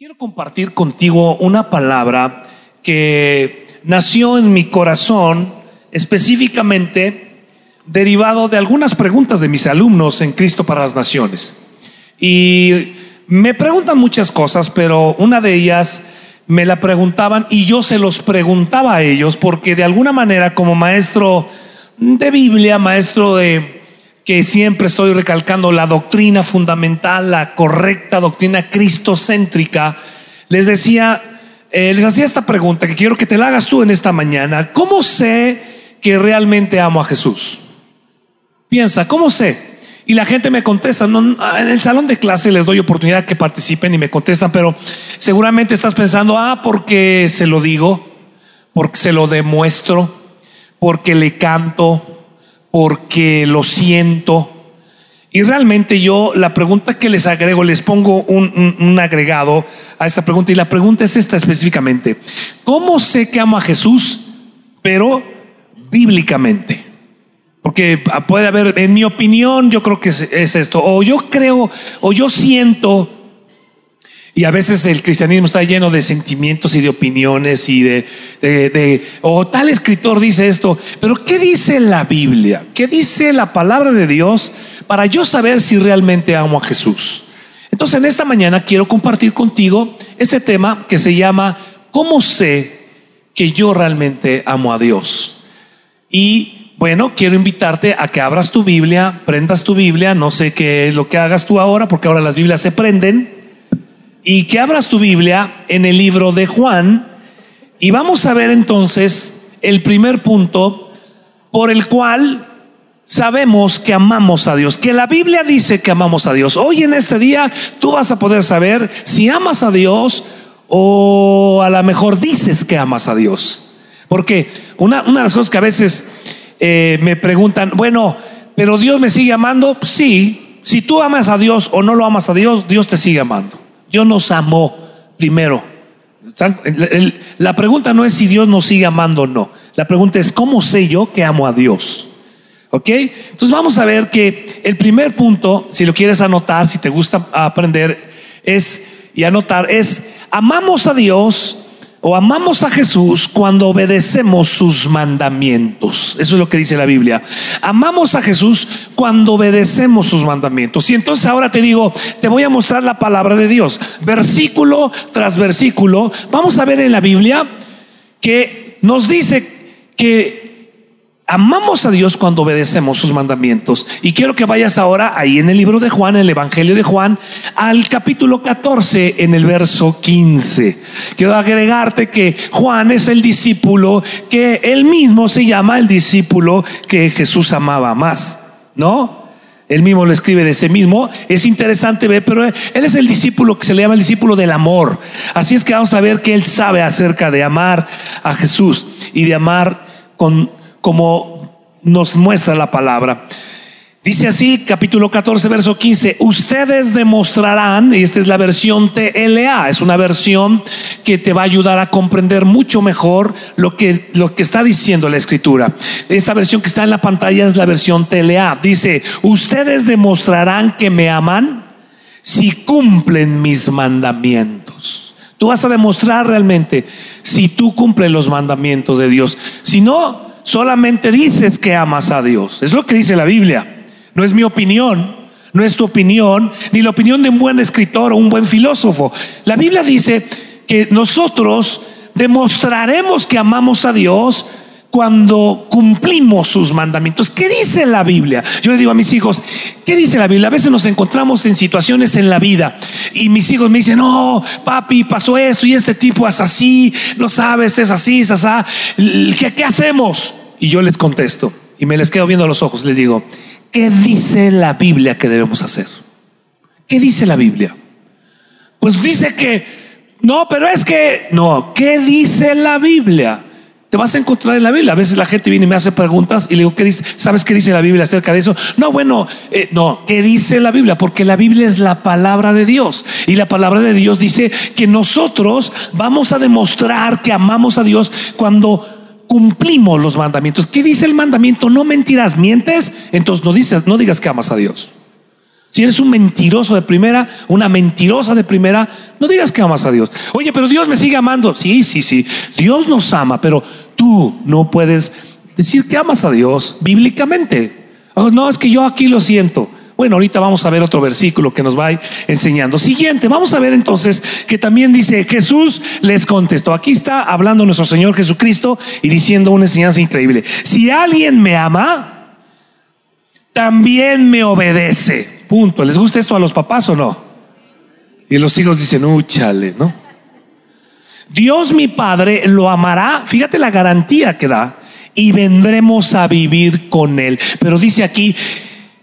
Quiero compartir contigo una palabra que nació en mi corazón específicamente derivado de algunas preguntas de mis alumnos en Cristo para las Naciones. Y me preguntan muchas cosas, pero una de ellas me la preguntaban y yo se los preguntaba a ellos porque de alguna manera como maestro de Biblia, maestro de que siempre estoy recalcando la doctrina fundamental, la correcta doctrina cristocéntrica, les decía, eh, les hacía esta pregunta que quiero que te la hagas tú en esta mañana. ¿Cómo sé que realmente amo a Jesús? Piensa, ¿cómo sé? Y la gente me contesta, en el salón de clase les doy oportunidad que participen y me contestan, pero seguramente estás pensando, ah, porque se lo digo, porque se lo demuestro, porque le canto, porque lo siento. Y realmente yo la pregunta que les agrego, les pongo un, agregado a esta pregunta y la pregunta es esta específicamente. ¿Cómo sé que amo a Jesús, pero bíblicamente? Porque puede haber, en mi opinión, yo creo que es esto, o yo creo, o yo siento y a veces el cristianismo está lleno de sentimientos y de opiniones y de, de, o tal escritor dice esto, pero ¿qué dice la Biblia? ¿Qué dice la palabra de Dios para yo saber si realmente amo a Jesús? Entonces en esta mañana quiero compartir contigo este tema que se llama ¿Cómo sé que yo realmente amo a Dios? Y bueno, quiero invitarte a que abras tu Biblia, prendas tu Biblia, no sé qué es lo que hagas tú ahora, porque ahora las Biblias se prenden y que abras tu Biblia en el libro de Juan y vamos a ver entonces el primer punto por el cual sabemos que amamos a Dios, que la Biblia dice que amamos a Dios. Hoy en este día tú vas a poder saber si amas a Dios o a lo mejor dices que amas a Dios. Porque una, una de las cosas que a veces eh, me preguntan, bueno, pero Dios me sigue amando, sí, si tú amas a Dios o no lo amas a Dios, Dios te sigue amando. Dios nos amó primero. La pregunta no es si Dios nos sigue amando o no. La pregunta es, ¿cómo sé yo que amo a Dios? ¿Ok? Entonces vamos a ver que el primer punto, si lo quieres anotar, si te gusta aprender, es y anotar, es amamos a Dios o amamos a Jesús cuando obedecemos sus mandamientos. Eso es lo que dice la Biblia. Amamos a Jesús cuando obedecemos sus mandamientos. Y entonces ahora te digo, te voy a mostrar la palabra de Dios. Versículo tras versículo. Vamos a ver en la Biblia que nos dice que amamos a Dios cuando obedecemos sus mandamientos. Y quiero que vayas ahora ahí en el libro de Juan, en el Evangelio de Juan, al capítulo 14, en el verso 15. Quiero agregarte que Juan es el discípulo que él mismo se llama el discípulo que Jesús amaba más, ¿no? Él mismo lo escribe de ese mismo. Es interesante ver, pero él es el discípulo que se le llama el discípulo del amor. Así es que vamos a ver que él sabe acerca de amar a Jesús y de amar con como nos muestra la palabra. Dice así, capítulo 14, verso 15, ustedes demostrarán, y esta es la versión TLA, es una versión que te va a ayudar a comprender mucho mejor lo que, lo que está diciendo la escritura. Esta versión que está en la pantalla es la versión TLA. Dice, ustedes demostrarán que me aman si cumplen mis mandamientos. Tú vas a demostrar realmente si tú cumples los mandamientos de Dios. Si no, solamente dices que amas a Dios. Es lo que dice la Biblia. No es mi opinión, no es tu opinión, ni la opinión de un buen escritor o un buen filósofo. La Biblia dice que nosotros demostraremos que amamos a Dios cuando cumplimos sus mandamientos. ¿Qué dice la Biblia? Yo le digo a mis hijos, ¿qué dice la Biblia? A veces nos encontramos en situaciones en la vida y mis hijos me dicen, no, papi, pasó esto y este tipo es así, no sabes, es así, es así. ¿Qué, qué hacemos? Y yo les contesto y me les quedo viendo a los ojos, les digo, ¿qué dice la Biblia que debemos hacer? ¿Qué dice la Biblia? Pues dice que, no, pero es que, no, ¿qué dice la Biblia? Te vas a encontrar en la Biblia. A veces la gente viene y me hace preguntas y le digo, ¿qué dice? ¿Sabes qué dice la Biblia acerca de eso? No, bueno, eh, no, ¿qué dice la Biblia? Porque la Biblia es la palabra de Dios. Y la palabra de Dios dice que nosotros vamos a demostrar que amamos a Dios cuando cumplimos los mandamientos. ¿Qué dice el mandamiento? No mentirás, mientes, entonces no dices, no digas que amas a Dios. Si eres un mentiroso de primera, una mentirosa de primera, no digas que amas a Dios. Oye, pero Dios me sigue amando. Sí, sí, sí. Dios nos ama, pero tú no puedes decir que amas a Dios bíblicamente. No, es que yo aquí lo siento. Bueno, ahorita vamos a ver otro versículo que nos va enseñando. Siguiente, vamos a ver entonces que también dice, Jesús les contestó. Aquí está hablando nuestro Señor Jesucristo y diciendo una enseñanza increíble. Si alguien me ama, también me obedece. Punto. ¿Les gusta esto a los papás o no? Y los hijos dicen, úchale, ¿no? Dios mi Padre lo amará. Fíjate la garantía que da. Y vendremos a vivir con Él. Pero dice aquí,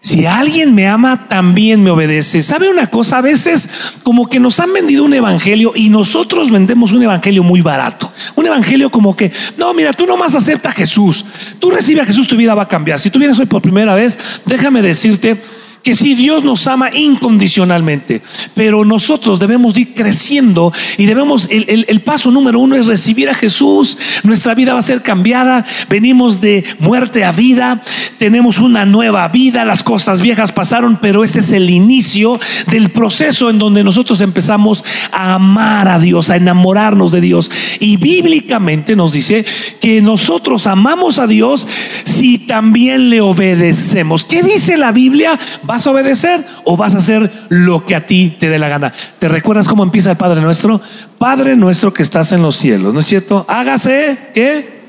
si alguien me ama, también me obedece. ¿Sabe una cosa? A veces como que nos han vendido un evangelio y nosotros vendemos un evangelio muy barato. Un evangelio como que, no, mira, tú nomás acepta a Jesús. Tú recibes a Jesús, tu vida va a cambiar. Si tú vienes hoy por primera vez, déjame decirte que sí, Dios nos ama incondicionalmente, pero nosotros debemos ir creciendo y debemos, el, el, paso número uno es recibir a Jesús, nuestra vida va a ser cambiada, venimos de muerte a vida, tenemos una nueva vida, las cosas viejas pasaron, pero ese es el inicio del proceso en donde nosotros empezamos a amar a Dios, a enamorarnos de Dios. Y bíblicamente nos dice que nosotros amamos a Dios si también le obedecemos. ¿Qué dice la Biblia? ¿Vas a obedecer o vas a hacer lo que a ti te dé la gana? ¿Te recuerdas cómo empieza el Padre nuestro? Padre nuestro que estás en los cielos, ¿no es cierto? Hágase, ¿qué?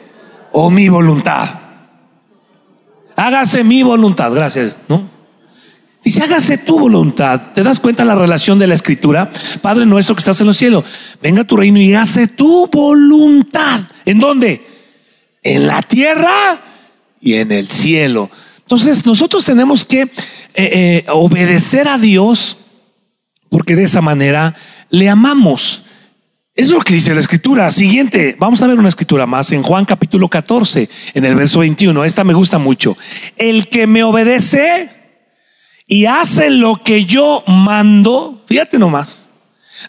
O mi voluntad. Hágase mi voluntad, gracias, ¿no? Dice, hágase tu voluntad. ¿Te das cuenta la relación de la escritura? Padre nuestro que estás en los cielos, venga a tu reino y hágase tu voluntad. ¿En dónde? En la tierra y en el cielo. Entonces nosotros tenemos que eh, eh, obedecer a Dios porque de esa manera le amamos. Es lo que dice la escritura. Siguiente, vamos a ver una escritura más en Juan capítulo 14, en el verso 21. Esta me gusta mucho. El que me obedece y hace lo que yo mando, fíjate nomás,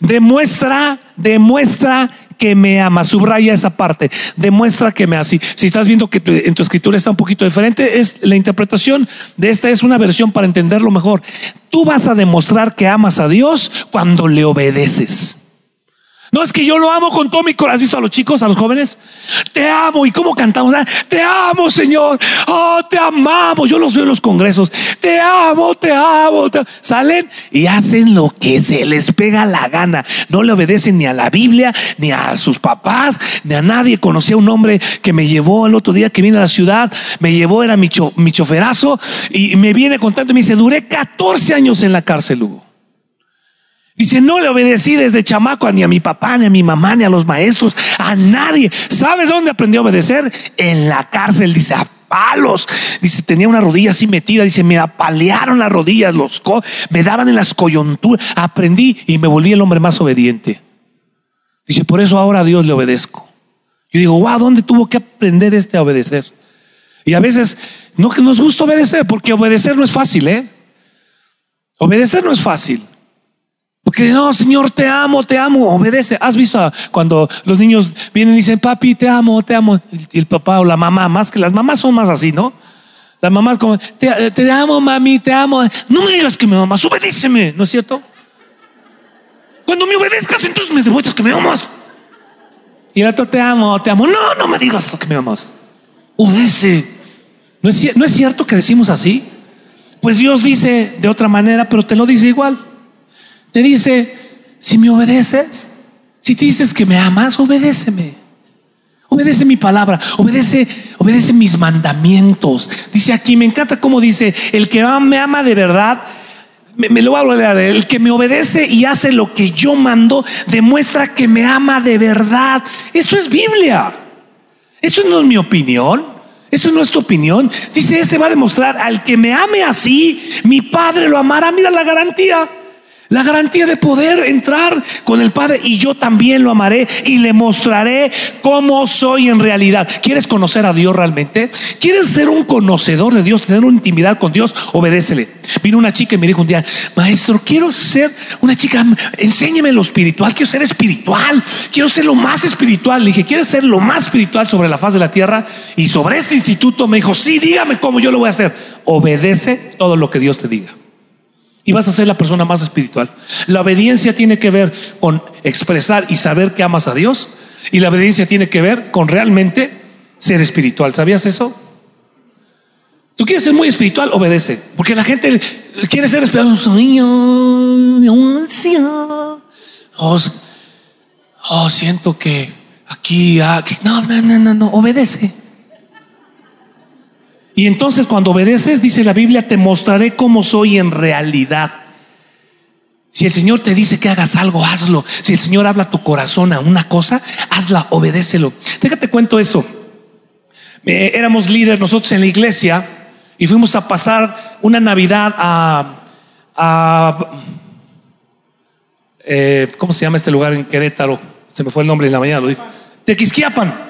demuestra, demuestra que me ama. Subraya esa parte. Demuestra que me ama. Si, estás viendo que en tu escritura está un poquito diferente, es la interpretación de esta es una versión para entenderlo mejor. Tú vas a demostrar que amas a Dios cuando le obedeces. No es que yo lo amo con todo mi corazón. ¿Has visto a los chicos, a los jóvenes? Te amo. ¿Y cómo cantamos? Ah, te amo, Señor. Oh, te amamos. Yo los veo en los congresos. Te amo, te amo. Salen y hacen lo que se les pega la gana. No le obedecen ni a la Biblia, ni a sus papás, ni a nadie. Conocí a un hombre que me llevó el otro día que vine a la ciudad. Me llevó, era mi, mi choferazo. Y me viene contando y me dice, duré 14 años en la cárcel, Hugo. Dice, no le obedecí desde chamaco ni a mi papá, ni a mi mamá, ni a los maestros, a nadie. ¿Sabes dónde aprendió a obedecer? En la cárcel, dice, a palos. Dice, tenía una rodilla así metida. Dice, me apalearon las rodillas, los me daban en las coyunturas. Aprendí y me volví el hombre más obediente. Dice, por eso ahora a Dios le obedezco. Yo digo, wow, ¿dónde tuvo que aprender este a obedecer? Y a veces, no que nos gusta obedecer, porque obedecer no es fácil, ¿eh? Obedecer no es fácil. Porque no, Señor, te amo, te amo, obedece. ¿Has visto cuando los niños vienen y dicen, papi, te amo, te amo? Y el papá o la mamá, más que las mamás son más así, ¿no? Las mamás como, te, amo, mami, te amo. No me digas que me amas, obedéceme, ¿no es cierto? Cuando me obedezcas, entonces me demuestras que me amas. Y el otro, te amo, te amo. No, no me digas que me amas. Obedece. ¿No ¿No es cierto que decimos así? Pues Dios dice de otra manera, pero te lo dice igual. Te dice, si me obedeces, si te dices que me amas, obedéceme. Obedece mi palabra, obedece, obedece mis mandamientos. Dice aquí, me encanta cómo dice, el que me ama de verdad, me, lo voy a hablar, el que me obedece y hace lo que yo mando, demuestra que me ama de verdad. Esto es Biblia. Esto no es mi opinión. Eso no es tu opinión. Dice, este va a demostrar al que me ame así, mi Padre lo amará. Mira la garantía. La garantía de poder entrar con el Padre y yo también lo amaré y le mostraré cómo soy en realidad. ¿Quieres conocer a Dios realmente? ¿Quieres ser un conocedor de Dios, tener una intimidad con Dios? Obedécele. Vino una chica y me dijo un día, maestro, quiero ser una chica, enséñeme lo espiritual, quiero ser espiritual, quiero ser lo más espiritual. Le dije, ¿quieres ser lo más espiritual sobre la faz de la tierra? Y sobre este instituto me dijo, sí, dígame cómo yo lo voy a hacer. Obedece todo lo que Dios te diga. Y vas a ser la persona más espiritual. La obediencia tiene que ver con expresar y saber que amas a Dios y la obediencia tiene que ver con realmente ser espiritual. ¿Sabías eso? Tú quieres ser muy espiritual, obedece. Porque la gente quiere ser espiritual. Oh, oh, siento que aquí, ah, no, no, no, no, no, obedece. Y entonces cuando obedeces, dice la Biblia, te mostraré cómo soy en realidad. Si el Señor te dice que hagas algo, hazlo. Si el Señor habla a tu corazón a una cosa, hazla, obedécelo. Déjate cuento esto. Eh, éramos líderes nosotros en la iglesia y fuimos a pasar una Navidad a, eh, ¿cómo se llama este lugar en Querétaro? Se me fue el nombre en la mañana, lo dijo. Tequisquiapan.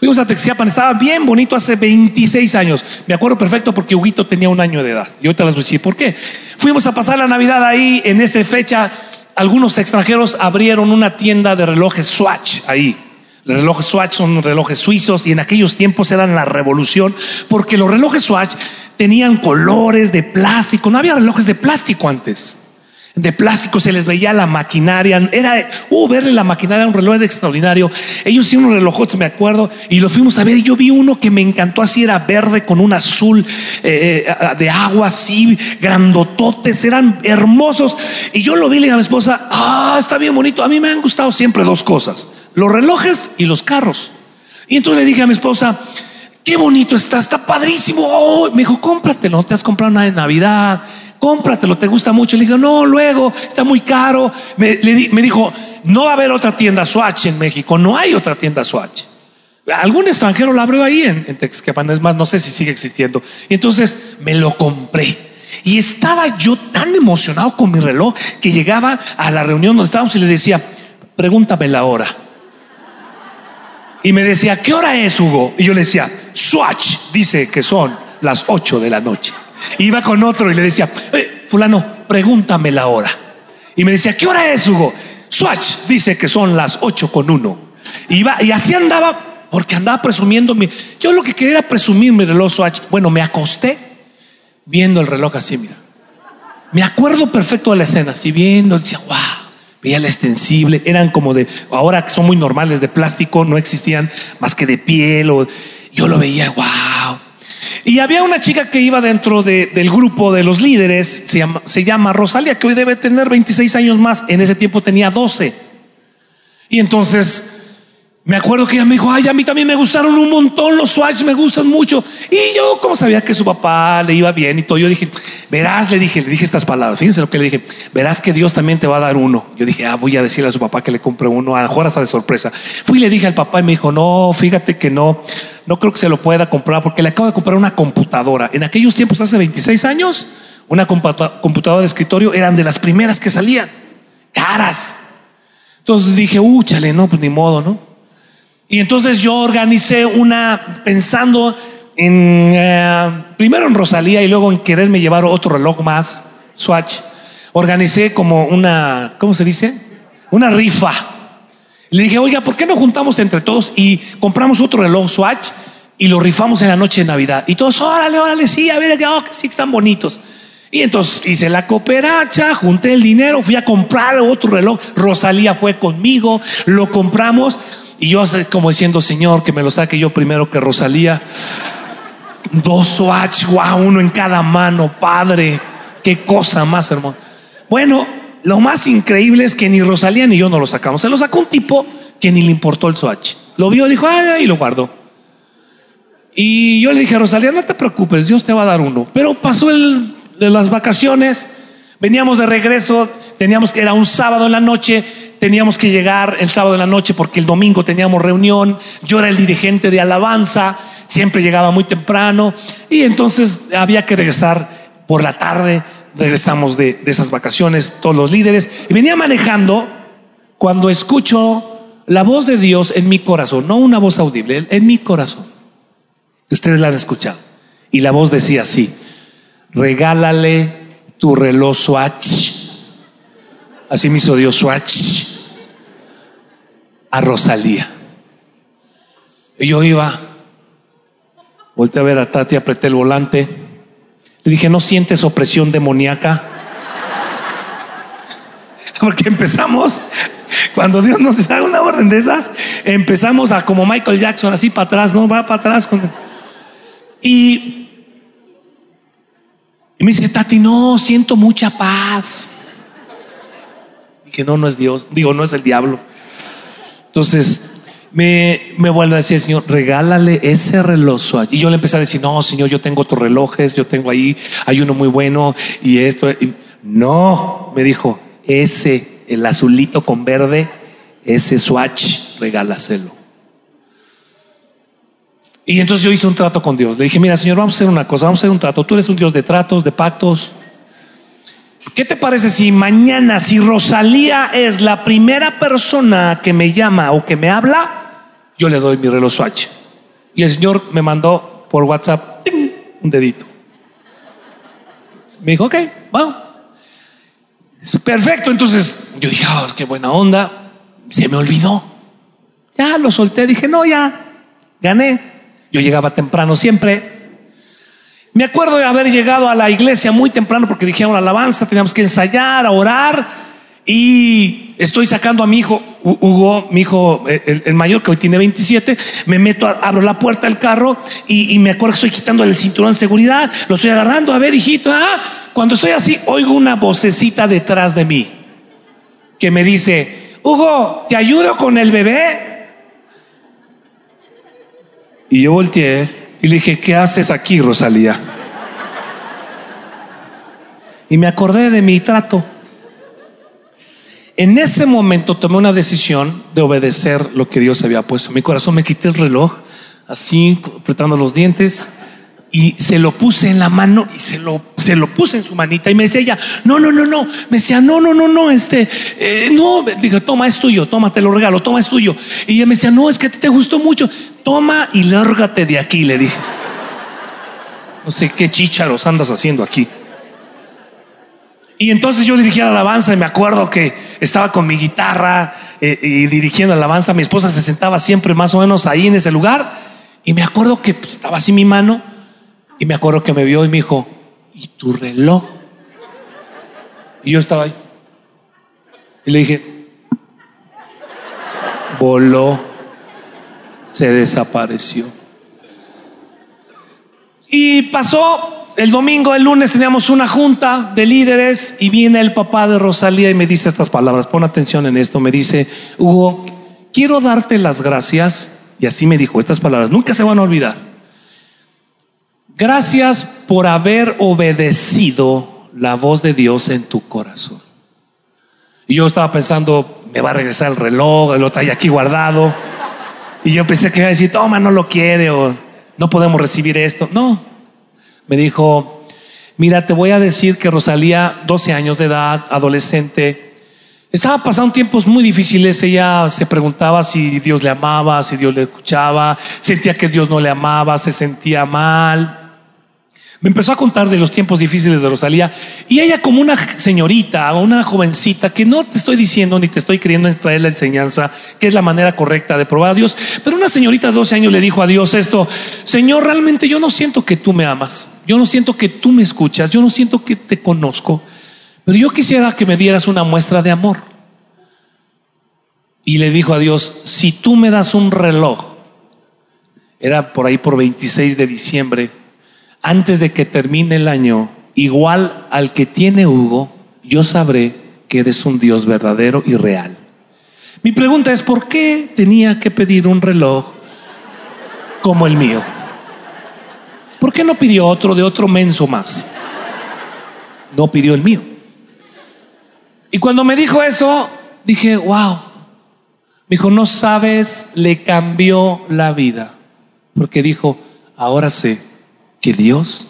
Fuimos a Texiapan, estaba bien bonito hace 26 años. Me acuerdo perfecto porque Huguito tenía un año de edad. Y ahorita les voy a decir por qué. Fuimos a pasar la Navidad ahí, en esa fecha, algunos extranjeros abrieron una tienda de relojes Swatch ahí. Los relojes Swatch son relojes suizos y en aquellos tiempos eran la revolución porque los relojes Swatch tenían colores de plástico. No había relojes de plástico antes de plástico, se les veía la maquinaria. Era, uh, verle la maquinaria, un reloj extraordinario. Ellos hicieron un reloj, me acuerdo, y lo fuimos a ver. Y yo vi uno que me encantó, así era verde con un azul eh, eh, de agua, así, grandototes, eran hermosos. Y yo lo vi le dije a mi esposa, ah, está bien bonito. A mí me han gustado siempre dos cosas: los relojes y los carros. Y entonces le dije a mi esposa, qué bonito está, está padrísimo. Oh, me dijo, cómpratelo, no te has comprado nada de Navidad cómpratelo, te gusta mucho. Le dije, no, luego, está muy caro. Me, dijo, no va a haber otra tienda Swatch en México, no hay otra tienda Swatch. Algún extranjero la abrió ahí en, en Texquepan, es más, no sé si sigue existiendo. Y entonces me lo compré. Y estaba yo tan emocionado con mi reloj que llegaba a la reunión donde estábamos y le decía, pregúntame la hora. Y me decía, ¿qué hora es, Hugo? Y yo le decía, Swatch dice que son las 8 de la noche. Iba con otro y le decía, eh, fulano, pregúntame la hora. Y me decía, ¿qué hora es, Hugo? Swatch dice que son las ocho con uno. Iba, y así andaba, porque andaba presumiendo mi. Yo lo que quería era presumir mi reloj Swatch. Bueno, me acosté viendo el reloj así, mira. Me acuerdo perfecto de la escena, así viendo, decía, wow, veía el extensible, eran como de, ahora son muy normales de plástico, no existían más que de piel, o, yo lo veía, wow. Y había una chica que iba dentro del grupo de los líderes, se llama, se llama Rosalia, que hoy debe tener 26 años más, en ese tiempo tenía 12. Y entonces me acuerdo que ella me dijo, ay, a mí también me gustaron un montón, los Swatch me gustan mucho. Y yo, como sabía que su papá le iba bien y todo, yo dije, verás, le dije, le dije estas palabras, fíjense lo que le dije, verás que Dios también te va a dar uno. Yo dije, ah, voy a decirle a su papá que le compre uno, a lo mejor hasta de sorpresa. Fui y le dije al papá y me dijo, no, fíjate que no, no creo que se lo pueda comprar porque le acabo de comprar una computadora. En aquellos tiempos, hace 26 años, una computadora de escritorio eran de las primeras que salían, caras. Entonces dije, úchale, no, pues ni modo, ¿no? Y entonces yo organicé una, pensando en, eh, primero en Rosalía y luego en quererme llevar otro reloj más, Swatch. Organicé como una, ¿cómo se dice? Una rifa. Le dije, oiga, ¿por qué no juntamos entre todos y compramos otro reloj Swatch y lo rifamos en la noche de Navidad? Y todos, órale, órale, sí, a ver, oh, que sí están bonitos. Y entonces hice la cooperacha, junté el dinero, fui a comprar otro reloj. Rosalía fue conmigo, lo compramos y yo como diciendo, Señor, que me lo saque yo primero que Rosalía. Dos Swatch, wow, uno en cada mano, Padre. Qué cosa más hermosa. Bueno, lo más increíble es que ni Rosalía ni yo no lo sacamos. Se lo sacó un tipo que ni le importó el Swatch. Lo vio, dijo, ay, y lo guardó. Y yo le dije Rosalía, no te preocupes, Dios te va a dar uno. Pero pasó el, de las vacaciones, veníamos de regreso, teníamos que, era un sábado en la noche, teníamos que llegar el sábado en la noche porque el domingo teníamos reunión, yo era el dirigente de alabanza, siempre llegaba muy temprano y entonces había que regresar por la tarde, regresamos de, esas vacaciones todos los líderes y venía manejando cuando escucho la voz de Dios en mi corazón, no una voz audible, en mi corazón. Ustedes la han escuchado. Y la voz decía así, regálale tu reloj Swatch. Así me hizo Dios Swatch a Rosalía. Y yo iba, volteé a ver a Tati, apreté el volante. Le dije, ¿no sientes opresión demoníaca? Porque empezamos, cuando Dios nos da una orden de esas, empezamos a como Michael Jackson, así para atrás, ¿no? Va para atrás. Y, y me dice, Tati, no, siento mucha paz. Dije, no, no es Dios, digo, no es el diablo. Entonces, me, me vuelve a decir Señor, regálale ese reloj Y yo le empecé a decir, no, Señor, yo tengo otros relojes, yo tengo ahí, hay uno muy bueno y esto. no, me dijo, ese, el azulito con verde, ese Swatch, regálaselo. Y entonces yo hice un trato con Dios. Le dije, mira, Señor, vamos a hacer una cosa, vamos a hacer un trato. Tú eres un Dios de tratos, de pactos. ¿Qué te parece si mañana, si Rosalía es la primera persona que me llama o que me habla, yo le doy mi reloj Swatch. Y el Señor me mandó por WhatsApp un dedito. Me dijo, ok, vamos. Perfecto, entonces yo dije, oh, qué buena onda. Se me olvidó. Ya lo solté, dije, no, ya, gané. Yo llegaba temprano siempre. Me acuerdo de haber llegado a la iglesia muy temprano porque dijeron alabanza, teníamos que ensayar, a orar. Y estoy sacando a mi hijo, Hugo, mi hijo, eh, el, mayor, que hoy tiene 27, me meto, abro la puerta del carro y, me acuerdo que estoy quitando el cinturón de seguridad, lo estoy agarrando, a ver, hijito, ah, cuando estoy así, oigo una vocecita detrás de mí que me dice, Hugo, ¿te ayudo con el bebé? Y yo volteé y le dije, ¿qué haces aquí, Rosalía? Y me acordé de mi trato. En ese momento tomé una decisión de obedecer lo que Dios había puesto. Mi corazón me quité el reloj, así, apretando los dientes, y se lo puse en la mano y se lo, se lo puse en su manita. Y me decía ella, no, no, no, no. Me decía, no, no, no, no, este, eh, no. Dije, toma, es tuyo, toma, te lo regalo, toma, es tuyo. Y ella me decía, no, es que te gustó mucho. Toma y lárgate de aquí, le dije. No sé qué chícharos andas haciendo aquí. Y entonces yo dirigía la alabanza y me acuerdo que estaba con mi guitarra eh, y dirigiendo la alabanza. Mi esposa se sentaba siempre más o menos ahí en ese lugar. Y me acuerdo que pues, estaba así mi mano. Y me acuerdo que me vio y me dijo, ¿y tu reloj? Y yo estaba ahí. Y le dije, voló, se desapareció. Y pasó el domingo, el lunes teníamos una junta de líderes y viene el papá de Rosalía y me dice estas palabras, pon atención en esto, me dice, Hugo, quiero darte las gracias, y así me dijo estas palabras, nunca se van a olvidar. Gracias por haber obedecido la voz de Dios en tu corazón. Y yo estaba pensando, me va a regresar el reloj, lo trae aquí guardado. Y yo pensé que iba a decir, toma, no lo quiere o no podemos recibir esto. No, me dijo, mira, te voy a decir que Rosalía, 12 años de edad, adolescente, estaba pasando tiempos muy difíciles. Ella se preguntaba si Dios le amaba, si Dios le escuchaba, sentía que Dios no le amaba, se sentía mal. Me empezó a contar de los tiempos difíciles de Rosalía y ella como una señorita una jovencita que no te estoy diciendo ni te estoy queriendo traer la enseñanza, que es la manera correcta de probar a Dios, pero una señorita de 12 años le dijo a Dios esto, Señor, realmente yo no siento que tú me amas, yo no siento que tú me escuchas, yo no siento que te conozco, pero yo quisiera que me dieras una muestra de amor. Y le dijo a Dios, si tú me das un reloj, era por ahí por 26 de diciembre, antes de que termine el año, igual al que tiene Hugo, yo sabré que eres un Dios verdadero y real. Mi pregunta es, ¿por qué tenía que pedir un reloj como el mío? ¿Por qué no pidió otro de otro menso más? No pidió el mío. Y cuando me dijo eso, dije, wow. Me dijo, no sabes, le cambió la vida. Porque dijo, ahora sé que Dios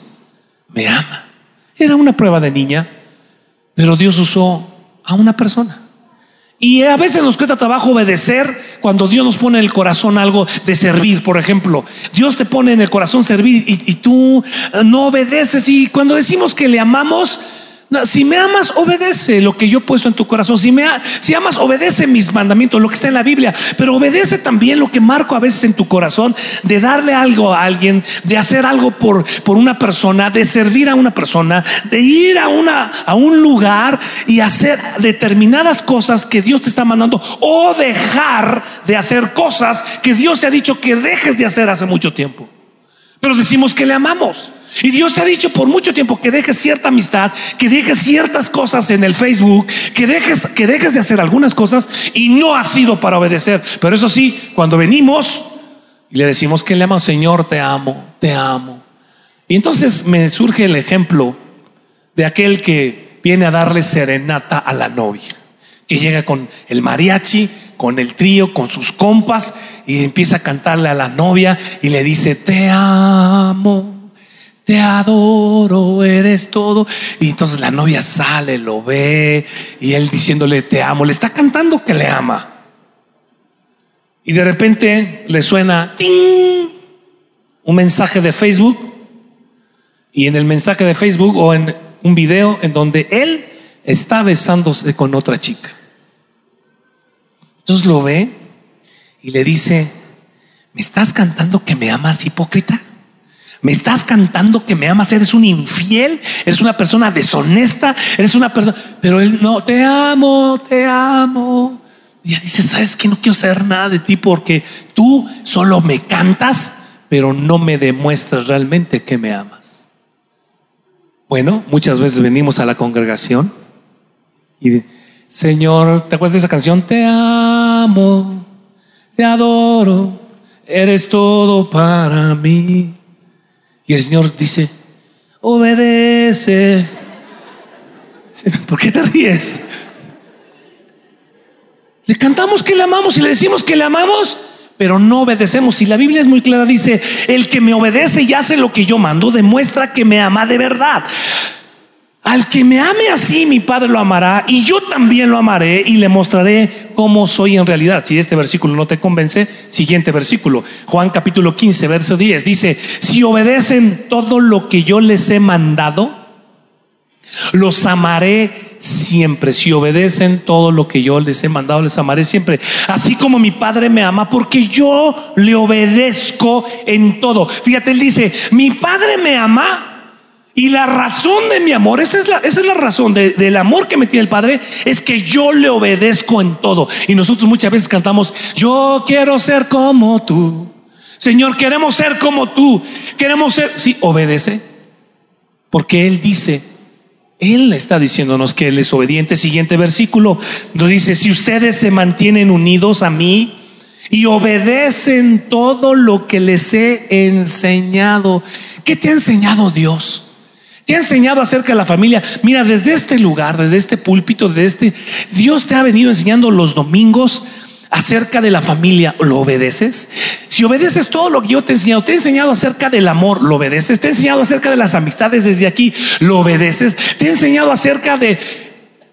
me ama. Era una prueba de niña, pero Dios usó a una persona. Y a veces nos cuesta trabajo obedecer cuando Dios nos pone en el corazón algo de servir, por ejemplo. Dios te pone en el corazón servir y, tú no obedeces. Y cuando decimos que le amamos, si me amas, obedece lo que yo he puesto en tu corazón. Si, me, si amas, obedece mis mandamientos, lo que está en la Biblia. Pero obedece también lo que marco a veces en tu corazón de darle algo a alguien, de hacer algo por, por una persona, de servir a una persona, de ir a, una, a un lugar y hacer determinadas cosas que Dios te está mandando o dejar de hacer cosas que Dios te ha dicho que dejes de hacer hace mucho tiempo. Pero decimos que le amamos. Y Dios te ha dicho por mucho tiempo que dejes cierta amistad, que dejes ciertas cosas en el Facebook, que dejes, que dejes de hacer algunas cosas y no ha sido para obedecer. Pero eso sí, cuando venimos y le decimos que le amo, Señor, te amo, te amo. Y entonces me surge el ejemplo de aquel que viene a darle serenata a la novia, que llega con el mariachi, con el trío, con sus compas y empieza a cantarle a la novia y le dice, te amo te adoro, eres todo. Y entonces la novia sale, lo ve, y él diciéndole, te amo, le está cantando que le ama. Y de repente le suena un mensaje de Facebook, y en el mensaje de Facebook o en un video en donde él está besándose con otra chica. Entonces lo ve y le dice, ¿me estás cantando que me amas, hipócrita? Me estás cantando que me amas, eres un infiel, eres una persona deshonesta, eres una persona, pero él no, te amo, te amo. Y ya dice, ¿sabes que No quiero saber nada de ti porque tú solo me cantas, pero no me demuestras realmente que me amas. Bueno, muchas veces venimos a la congregación y, Señor, ¿te acuerdas de esa canción? Te amo, te adoro, eres todo para mí. Y el Señor dice, obedece. ¿Por qué te ríes? Le cantamos que le amamos y le decimos que le amamos, pero no obedecemos. Y la Biblia es muy clara, dice, el que me obedece y hace lo que yo mando, demuestra que me ama de verdad. Al que me ame así, mi Padre lo amará y yo también lo amaré y le mostraré cómo soy en realidad. Si este versículo no te convence, siguiente versículo. Juan capítulo 15, verso 10. Dice, si obedecen todo lo que yo les he mandado, los amaré siempre. Si obedecen todo lo que yo les he mandado, les amaré siempre. Así como mi Padre me ama, porque yo le obedezco en todo. Fíjate, él dice, mi Padre me ama y la razón de mi amor, esa es la, esa es la razón del amor que me tiene el Padre, es que yo le obedezco en todo. Y nosotros muchas veces cantamos, yo quiero ser como tú. Señor, queremos ser como tú. Queremos ser, sí, obedece. Porque Él dice, Él está diciéndonos que Él es obediente. Siguiente versículo nos dice, si ustedes se mantienen unidos a mí y obedecen todo lo que les he enseñado. ¿Qué te ha enseñado Dios? Te ha enseñado acerca de la familia. Mira, desde este lugar, desde este púlpito, desde este, Dios te ha venido enseñando los domingos acerca de la familia. ¿Lo obedeces? Si obedeces todo lo que yo te he enseñado, te he enseñado acerca del amor, ¿lo obedeces? Te he enseñado acerca de las amistades desde aquí, ¿lo obedeces? Te he enseñado acerca de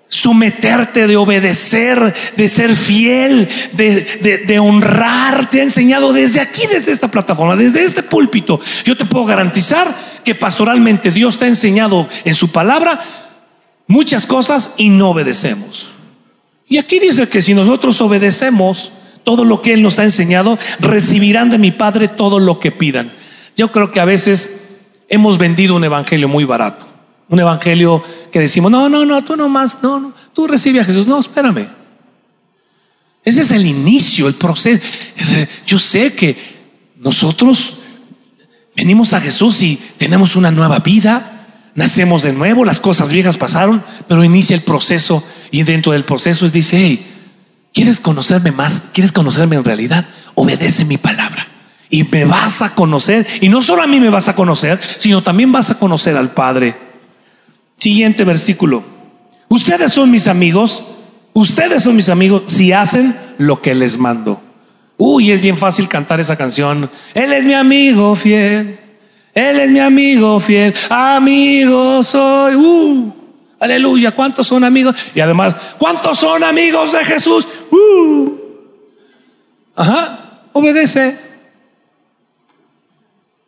someterte, de obedecer, de ser fiel, de, de, honrar. Te ha enseñado desde aquí, desde esta plataforma, desde este púlpito. Yo te puedo garantizar que pastoralmente Dios te ha enseñado en su palabra muchas cosas y no obedecemos. Y aquí dice que si nosotros obedecemos todo lo que Él nos ha enseñado, recibirán de mi Padre todo lo que pidan. Yo creo que a veces hemos vendido un evangelio muy barato. Un evangelio que decimos, no, no, no, tú nomás, no, no, tú recibe a Jesús. No, espérame. Ese es el inicio, el proceso. Yo sé que nosotros venimos a Jesús y tenemos una nueva vida, nacemos de nuevo, las cosas viejas pasaron, pero inicia el proceso y dentro del proceso es dice, hey, ¿quieres conocerme más? ¿Quieres conocerme en realidad? Obedece mi palabra y me vas a conocer. Y no solo a mí me vas a conocer, sino también vas a conocer al Padre. Siguiente versículo. Ustedes son mis amigos, ustedes son mis amigos si hacen lo que les mando. Uy, es bien fácil cantar esa canción. Él es mi amigo fiel. Él es mi amigo fiel. Amigo soy. Uh, aleluya. ¿Cuántos son amigos? Y además, ¿cuántos son amigos de Jesús? Uh. Ajá. Obedece.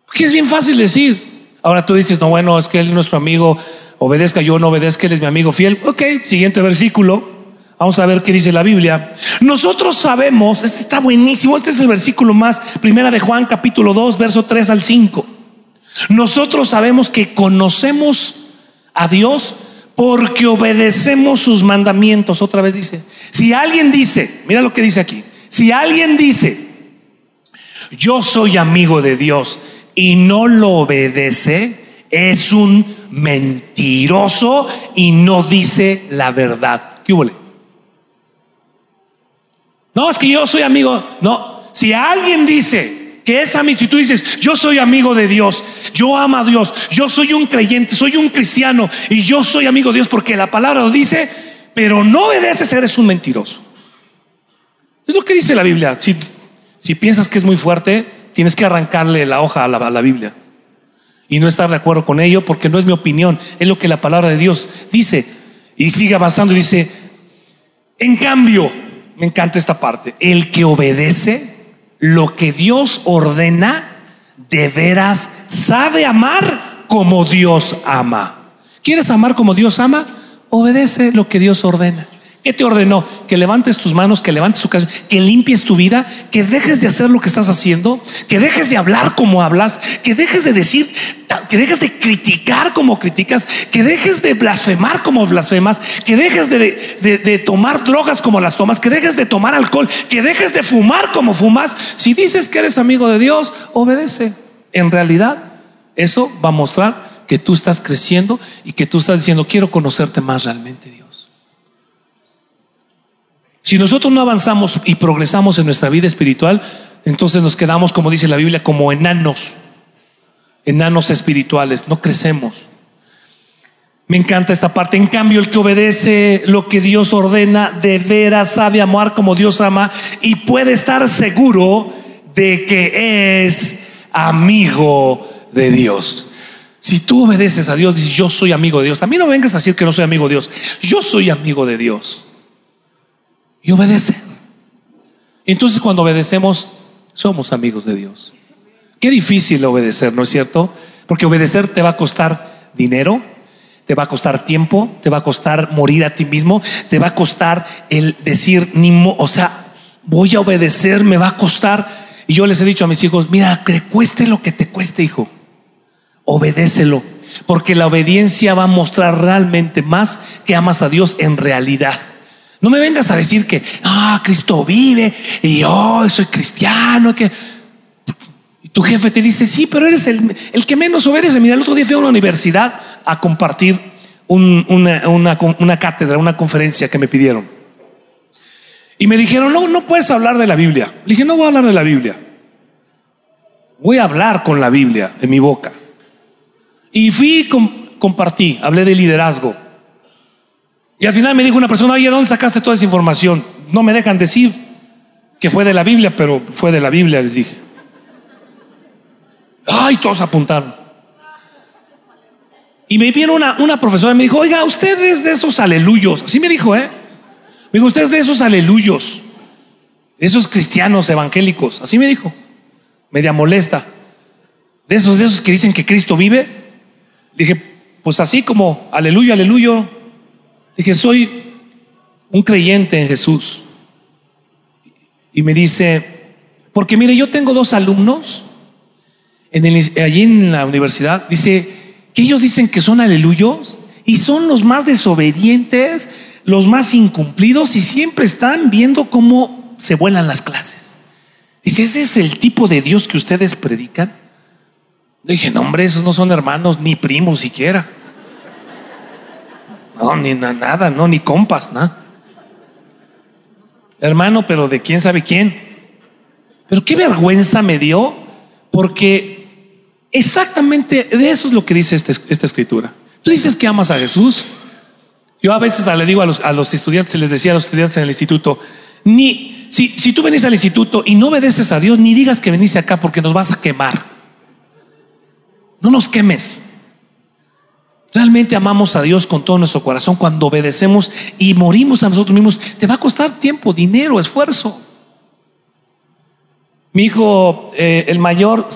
Porque es bien fácil decir. Ahora tú dices, no, bueno, es que él es nuestro amigo obedezca yo no obedezca, él es mi amigo fiel. Ok, siguiente versículo. Vamos a ver qué dice la Biblia. Nosotros sabemos, este está buenísimo, este es el versículo más, primera de Juan capítulo 2, verso 3 al 5. Nosotros sabemos que conocemos a Dios porque obedecemos sus mandamientos. Otra vez dice, si alguien dice, mira lo que dice aquí, si alguien dice, yo soy amigo de Dios y no lo obedece, es un mentiroso y no dice la verdad. ¿Qué hubo? No, es que yo soy amigo. No, si alguien dice que es amigo, si tú dices, yo soy amigo de Dios, yo amo a Dios, yo soy un creyente, soy un cristiano y yo soy amigo de Dios porque la palabra lo dice, pero no obedeces, eres un mentiroso. Es lo que dice la Biblia. Si, si piensas que es muy fuerte, tienes que arrancarle la hoja a la, a la Biblia y no estar de acuerdo con ello porque no es mi opinión, es lo que la palabra de Dios dice. Y sigue avanzando y dice, en cambio, me encanta esta parte, el que obedece lo que Dios ordena, de veras sabe amar como Dios ama. ¿Quieres amar como Dios ama? Obedece lo que Dios ordena. ¿Qué te ordenó? Que levantes tus manos, que levantes tu casa, que limpies tu vida, que dejes de hacer lo que estás haciendo, que dejes de hablar como hablas, que dejes de decir, que dejes de criticar como criticas, que dejes de blasfemar como blasfemas, que dejes de, de tomar drogas como las tomas, que dejes de tomar alcohol, que dejes de fumar como fumas. Si dices que eres amigo de Dios, obedece. En realidad, eso va a mostrar que tú estás creciendo y que tú estás diciendo, quiero conocerte más realmente. Si nosotros no avanzamos y progresamos en nuestra vida espiritual, entonces nos quedamos, como dice la Biblia, como enanos, enanos espirituales, no crecemos. Me encanta esta parte. En cambio, el que obedece lo que Dios ordena, de veras sabe amar como Dios ama y puede estar seguro de que es amigo de Dios. Si tú obedeces a Dios, dices, yo soy amigo de Dios. A mí no vengas a decir que no soy amigo de Dios. Yo soy amigo de Dios y obedece. Entonces cuando obedecemos, somos amigos de Dios. Qué difícil obedecer, ¿no es cierto? Porque obedecer te va a costar dinero, te va a costar tiempo, te va a costar morir a ti mismo, te va a costar el decir, ni o sea, voy a obedecer, me va a costar. Y yo les he dicho a mis hijos, mira, que cueste lo que te cueste, hijo, obedécelo, porque la obediencia va a mostrar realmente más que amas a Dios en realidad. No me vengas a decir que, ah, Cristo vive y yo soy cristiano, que tu jefe te dice, sí, pero eres el, que menos obedece. Mira, el otro día fui a una universidad a compartir una, una, cátedra, una conferencia que me pidieron. Y me dijeron, no, no puedes hablar de la Biblia. Le dije, no voy a hablar de la Biblia. Voy a hablar con la Biblia en mi boca. Y fui, compartí, hablé de liderazgo. Y al final me dijo una persona, oye, ¿dónde sacaste toda esa información? No me dejan decir que fue de la Biblia, pero fue de la Biblia, les dije. Ay, todos apuntaron. Y me vino una, una profesora y me dijo, oiga, usted es de esos aleluyos. Así me dijo, ¿eh? Me dijo, usted es de esos aleluyos, de esos cristianos evangélicos. Así me dijo, media molesta. De esos, de esos que dicen que Cristo vive. dije, pues así como aleluya, aleluya, Dije, soy un creyente en Jesús. Y me dice, porque mire, yo tengo dos alumnos en allí en la universidad, dice que ellos dicen que son aleluyos y son los más desobedientes, los más incumplidos y siempre están viendo cómo se vuelan las clases. Dice, ese es el tipo de Dios que ustedes predican. Le dije, no, hombre, esos no son hermanos ni primos siquiera. No, ni nada, no, ni compas, nada. Hermano, pero de quién sabe quién. Pero qué vergüenza me dio, porque exactamente de eso es lo que dice este, esta escritura. Tú dices que amas a Jesús. Yo a veces le digo a los, a los estudiantes, les decía a los estudiantes en el instituto, ni si, si tú venís al instituto y no obedeces a Dios, ni digas que venís acá porque nos vas a quemar. No nos quemes. Realmente amamos a Dios con todo nuestro corazón cuando obedecemos y morimos a nosotros mismos. Te va a costar tiempo, dinero, esfuerzo. Mi hijo, eh, el mayor,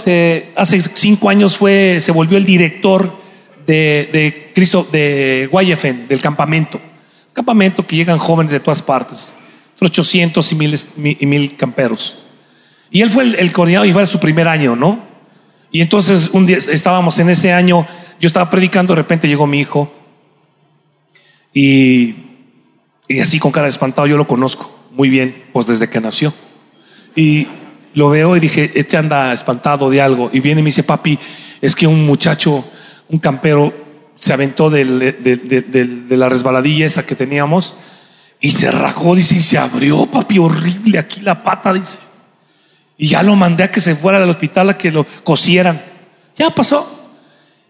hace cinco años fue, se volvió el director de, de Cristo, de Guayefen, del campamento. Campamento que llegan jóvenes de todas partes, 800 y mil, y mil camperos. Y él fue el, el coordinador y fue su primer año, ¿no? Y entonces un día estábamos en ese año, yo estaba predicando, de repente llegó mi hijo y, y así con cara de espantado, yo lo conozco muy bien, pues desde que nació. Y lo veo y dije, este anda espantado de algo. Y viene y me dice, papi, es que un muchacho, un campero, se aventó de la resbaladilla esa que teníamos y se rajó, dice, y se abrió, papi, horrible aquí la pata, dice. Y ya lo mandé a que se fuera al hospital a que lo cosieran. Ya pasó.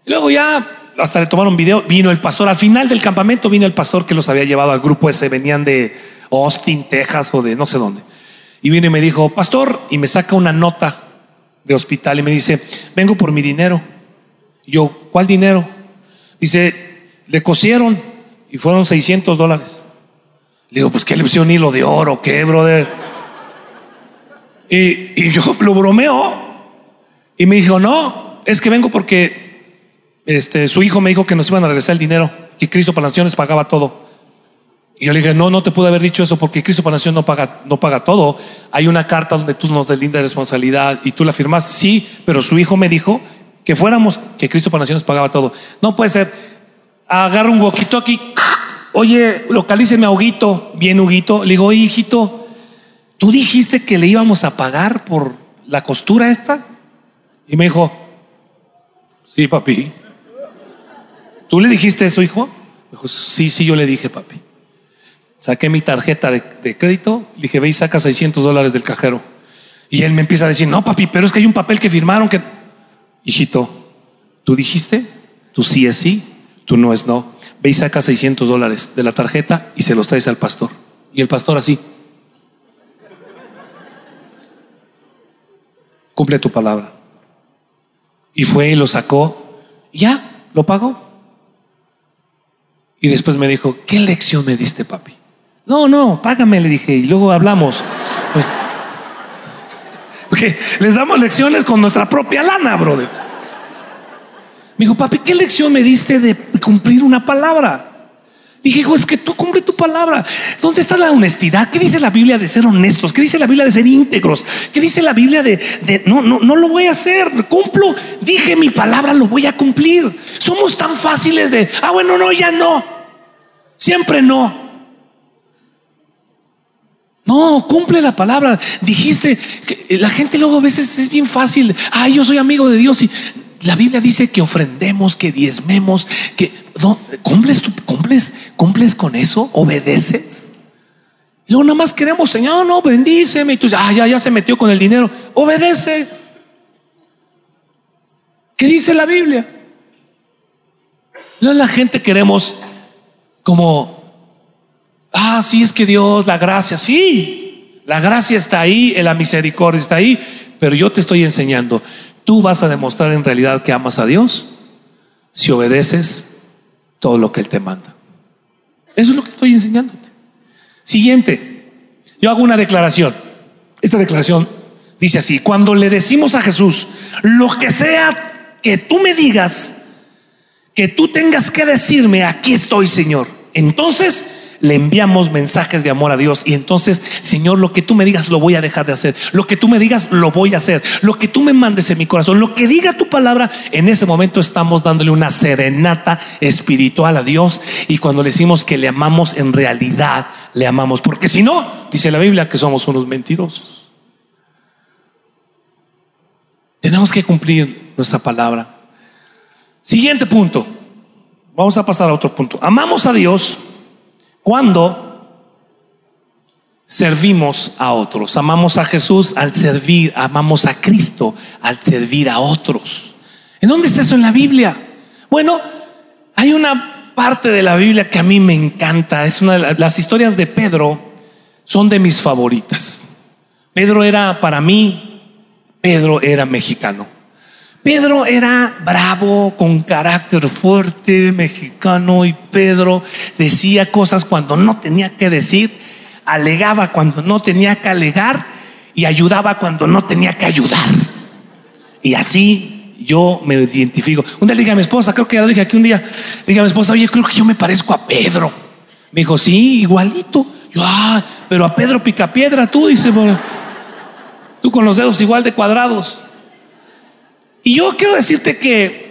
Luego ya hasta le tomaron video, vino el pastor. Al final del campamento vino el pastor que los había llevado al grupo ese, venían de Austin, Texas o de no sé dónde. Y vino y me dijo, pastor, y me saca una nota de hospital y me dice, vengo por mi dinero. Y yo, ¿cuál dinero? Dice, le cosieron y fueron 600 dólares. Le digo, pues qué le pusieron hilo de oro, qué, brother. Y, y yo lo bromeo. Y me dijo, no, es que vengo porque este, su hijo me dijo que nos iban a regresar el dinero, que Cristo para Naciones pagaba todo. Y yo le dije, no, no te pude haber dicho eso porque Cristo para Nación no paga, no paga todo. Hay una carta donde tú nos deslindas de responsabilidad y tú la firmaste. Sí, pero su hijo me dijo que fuéramos, que Cristo para Naciones pagaba todo. No puede ser. Agarra un huequito aquí. Oye, localíceme a Huguito. Bien, Huguito. Le digo, hijito, ¿tú dijiste que le íbamos a pagar por la costura esta? Y me dijo, sí, papi. ¿Tú le dijiste eso, hijo? Dijo, sí, sí, yo le dije, papi. Saqué mi tarjeta de, de crédito, le dije, ve y saca 600 dólares del cajero. Y él me empieza a decir, no, papi, pero es que hay un papel que firmaron que... Hijito, ¿tú dijiste? Tú sí es sí, tú no es no. Ve y saca 600 dólares de la tarjeta y se los traes al pastor. Y el pastor así. Cumple tu palabra. Y fue y lo sacó. Y ya, lo pagó. Y después me dijo, ¿qué lección me diste, papi? No, no, págame, le dije, y luego hablamos. Porque les damos lecciones con nuestra propia lana, brother. Me dijo, papi, ¿qué lección me diste de cumplir una palabra? Dije, hijo, es que tú cumple tu palabra. ¿Dónde está la honestidad? ¿Qué dice la Biblia de ser honestos? ¿Qué dice la Biblia de ser íntegros? ¿Qué dice la Biblia de, de no, no, no lo voy a hacer? Cumplo. Dije mi palabra, lo voy a cumplir. Somos tan fáciles de, ah, bueno, no, ya no. Siempre no. No, cumple la palabra. Dijiste que la gente luego a veces es bien fácil. Ah, yo soy amigo de Dios y la Biblia dice que ofrendemos, que diezmemos, que no, cumples, cumples, cumples con eso, obedeces. Luego nada más queremos, Señor, no, bendíceme. Y tú dices, ah, ya, ya se metió con el dinero. Obedece. ¿Qué dice la Biblia? Luego la gente queremos como Ah, sí, es que Dios, la gracia, sí, la gracia está ahí, la misericordia está ahí, pero yo te estoy enseñando, tú vas a demostrar en realidad que amas a Dios si obedeces todo lo que Él te manda. Eso es lo que estoy enseñándote. Siguiente, yo hago una declaración. Esta declaración dice así, cuando le decimos a Jesús, lo que sea que tú me digas, que tú tengas que decirme, aquí estoy, Señor. Entonces, le enviamos mensajes de amor a Dios y entonces, Señor, lo que tú me digas lo voy a dejar de hacer. Lo que tú me digas lo voy a hacer. Lo que tú me mandes en mi corazón, lo que diga tu palabra, en ese momento estamos dándole una serenata espiritual a Dios y cuando le decimos que le amamos, en realidad le amamos. Porque si no, dice la Biblia que somos unos mentirosos. Tenemos que cumplir nuestra palabra. Siguiente punto. Vamos a pasar a otro punto. Amamos a Dios cuando servimos a otros. Amamos a Jesús al servir, amamos a Cristo al servir a otros. ¿En dónde está eso en la Biblia? Bueno, hay una parte de la Biblia que a mí me encanta. Es una de las historias de Pedro son de mis favoritas. Pedro era para mí, Pedro era mexicano. Pedro era bravo, con carácter fuerte, mexicano, y Pedro decía cosas cuando no tenía que decir, alegaba cuando no tenía que alegar y ayudaba cuando no tenía que ayudar. Y así yo me identifico. Un día le dije a mi esposa, creo que ya lo dije aquí un día, le dije a mi esposa, oye, creo que yo me parezco a Pedro. Me dijo, sí, igualito. Yo, ah, pero a Pedro Picapiedra, tú, dice, bueno, tú con los dedos igual de cuadrados. Y yo quiero decirte que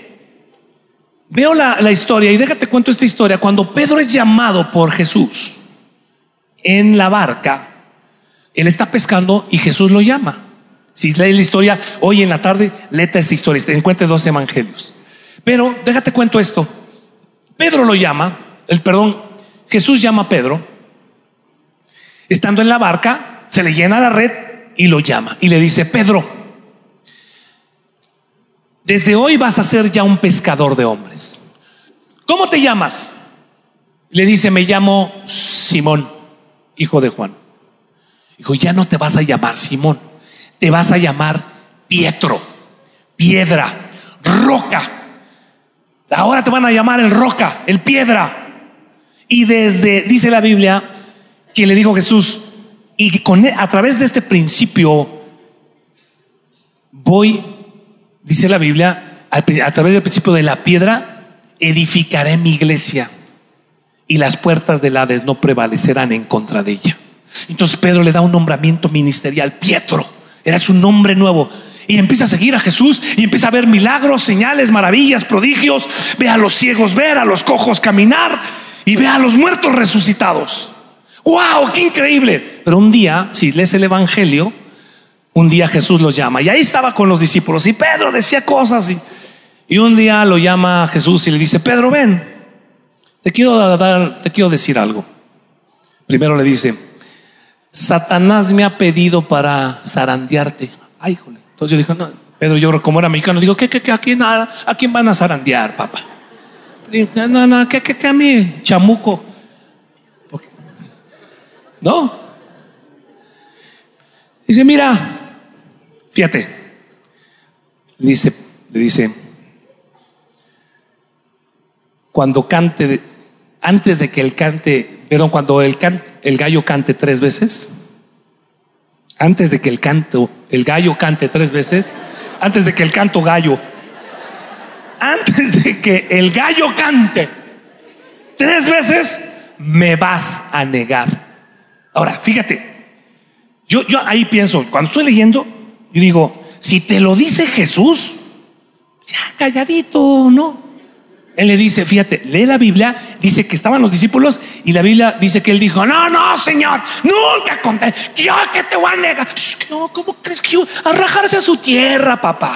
veo la, historia y déjate cuento esta historia. Cuando Pedro es llamado por Jesús en la barca, él está pescando y Jesús lo llama. Si lees la historia hoy en la tarde, léete esa historia. Te encuentres dos evangelios. Pero déjate cuento esto. Pedro lo llama, el perdón, Jesús llama a Pedro. Estando en la barca, se le llena la red y lo llama. Y le dice, Pedro, desde hoy vas a ser ya un pescador de hombres. ¿Cómo te llamas? Le dice, me llamo Simón, hijo de Juan. Dijo, ya no te vas a llamar Simón te vas a llamar Pietro, piedra, roca. Ahora te van a llamar el roca, el piedra. Y desde, dice la Biblia, que le dijo Jesús, y con, e, a través de este principio voy, dice la Biblia, a, través del principio de la piedra, edificaré mi iglesia y las puertas del Hades no prevalecerán en contra de ella. Entonces Pedro le da un nombramiento ministerial, Pietro. Era su nombre nuevo. Y empieza a seguir a Jesús y empieza a ver milagros, señales, maravillas, prodigios. Ve a los ciegos ver, a los cojos caminar y ve a los muertos resucitados. ¡Wow! ¡Qué increíble! Pero un día, si lees el Evangelio, un día Jesús los llama. Y ahí estaba con los discípulos. Y Pedro decía cosas. Y, y un día lo llama Jesús y le dice, Pedro, ven, te quiero, dar, te quiero decir algo. Primero le dice, Satanás me ha pedido para zarandearte. Ay, híjole. Entonces yo dije, no, Pedro, yo como era mexicano, digo, ¿qué, qué, qué? ¿A quién, a, quién van a zarandear, papá? No, no, ¿qué, qué, qué a mí? Chamuco. ¿No? Dice, mira, fíjate. Dice, le dice, cuando cante, antes de que el cante Perdón, cuando el, gallo cante tres veces, antes de que el canto, el gallo cante tres veces, antes de que el canto gallo, antes de que el gallo cante tres veces, me vas a negar. Ahora, fíjate, yo, yo ahí pienso, cuando estoy leyendo, yo digo, si te lo dice Jesús, ya calladito, ¿no? Él le dice, fíjate, lee la Biblia, dice que estaban los discípulos y la Biblia dice que él dijo, no, no, Señor, nunca conté, yo que te voy a negar. no, ¿cómo crees que yo? A rajarse a su tierra, papá.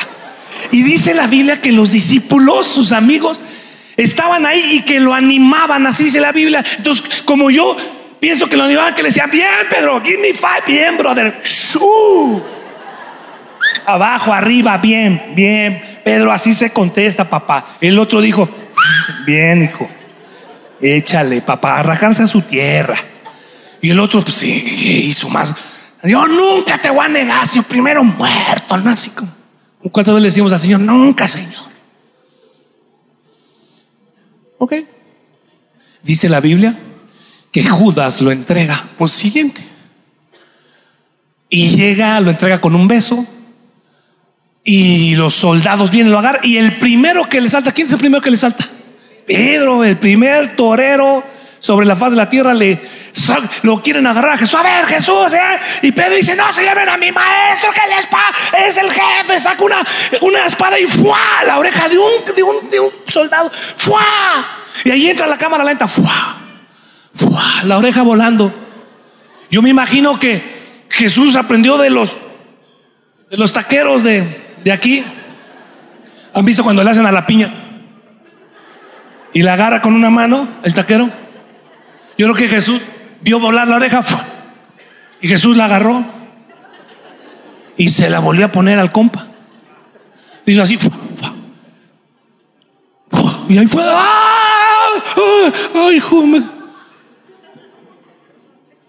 Y dice la Biblia que los discípulos, sus amigos, estaban ahí y que lo animaban, así dice la Biblia. Entonces, como yo pienso que lo animaban, que le decían, bien, Pedro, give me five, bien, brother. Abajo, arriba, bien, bien. Pedro, así se contesta, papá. El otro dijo, Bien, hijo. Échale, papá, a rajarse a su tierra. Y el otro, pues sí, hizo más. Yo nunca te voy a negar, Señor, primero muerto, ¿no? Así como. ¿Cuántas veces le decimos al Señor? Nunca, Señor. Ok. Dice la Biblia que Judas lo entrega por siguiente. Y llega, lo entrega con un beso. Y los soldados vienen, lo agarran. Y el primero que le salta, ¿quién es el primero que le salta? Pedro, el primer torero sobre la faz de la tierra, le lo quieren agarrar a Jesús. A ver, Jesús, ¿eh? Y Pedro dice: No se llamen a mi maestro, que el espada es el jefe. Saca una, una espada y ¡fua! La oreja de un, de un, de un soldado. ¡Fua! Y ahí entra la cámara lenta. ¡Fua! ¡Fua! La oreja volando. Yo me imagino que Jesús aprendió de los, de los taqueros de, de aquí. ¿Han visto cuando le hacen a la piña? y la agarra con una mano, el taquero. Yo creo que Jesús vio volar la oreja y Jesús la agarró y se la volvió a poner al compa. Hizo así. Y ahí fue. ¡Ah! ¡Ay,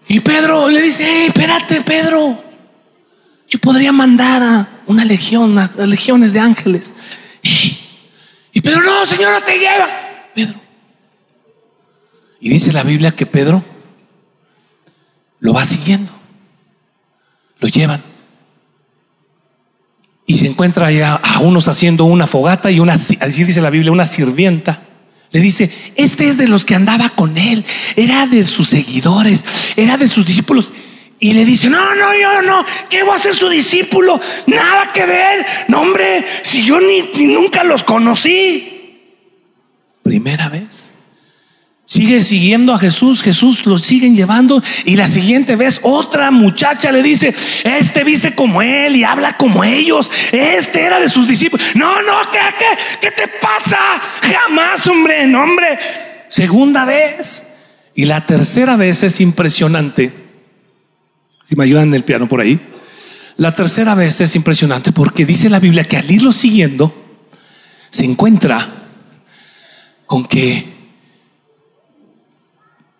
Y Pedro le dice, espérate, Pedro. Yo podría mandar a una legión, a legiones de ángeles. Y Pedro, no, Señor, no te lleva. Pedro. Y dice la Biblia que Pedro lo va siguiendo. Lo llevan. y se encuentra allá a unos haciendo una fogata y una, así dice la Biblia, una sirvienta. Le dice, este es de los que andaba con él, era de sus seguidores, era de sus discípulos. Y le dice, no, no, yo no, ¿qué voy a ser su discípulo? Nada que ver. No, hombre, si yo ni, nunca los conocí. Primera vez. Sigue siguiendo a Jesús, Jesús lo siguen llevando y la siguiente vez otra muchacha le dice, este viste como él y habla como ellos, este era de sus discípulos. No, no, ¿qué, qué, qué te pasa? Jamás, hombre, no, hombre. Segunda vez. Y la tercera vez es impresionante. Si me ayudan en el piano por ahí. La tercera vez es impresionante porque dice la Biblia que al irlo siguiendo, se encuentra con que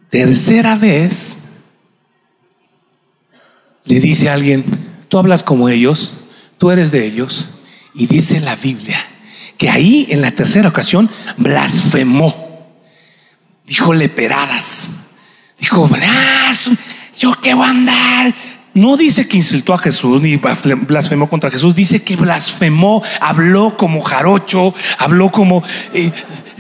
tercera vez le dice a alguien, tú hablas como ellos, tú eres de ellos, y dice la Biblia que ahí en la tercera ocasión blasfemó, dijo leperadas, dijo, yo qué voy a andar. No dice que insultó a Jesús ni blasfemó contra Jesús, dice que blasfemó, habló como jarocho, habló como... Eh,